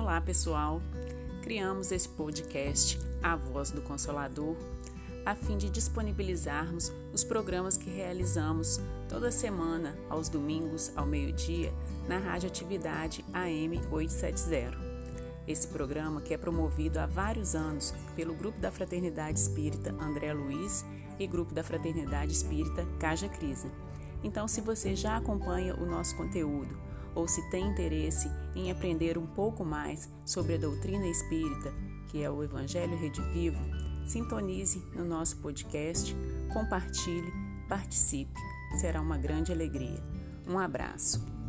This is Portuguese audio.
Olá, pessoal! Criamos esse podcast A Voz do Consolador a fim de disponibilizarmos os programas que realizamos toda semana, aos domingos, ao meio-dia, na Rádio Atividade AM 870. Esse programa que é promovido há vários anos pelo Grupo da Fraternidade Espírita André Luiz e Grupo da Fraternidade Espírita Caja Crisa. Então, se você já acompanha o nosso conteúdo ou se tem interesse em aprender um pouco mais sobre a doutrina espírita, que é o Evangelho Redivivo, sintonize no nosso podcast, compartilhe, participe. Será uma grande alegria. Um abraço.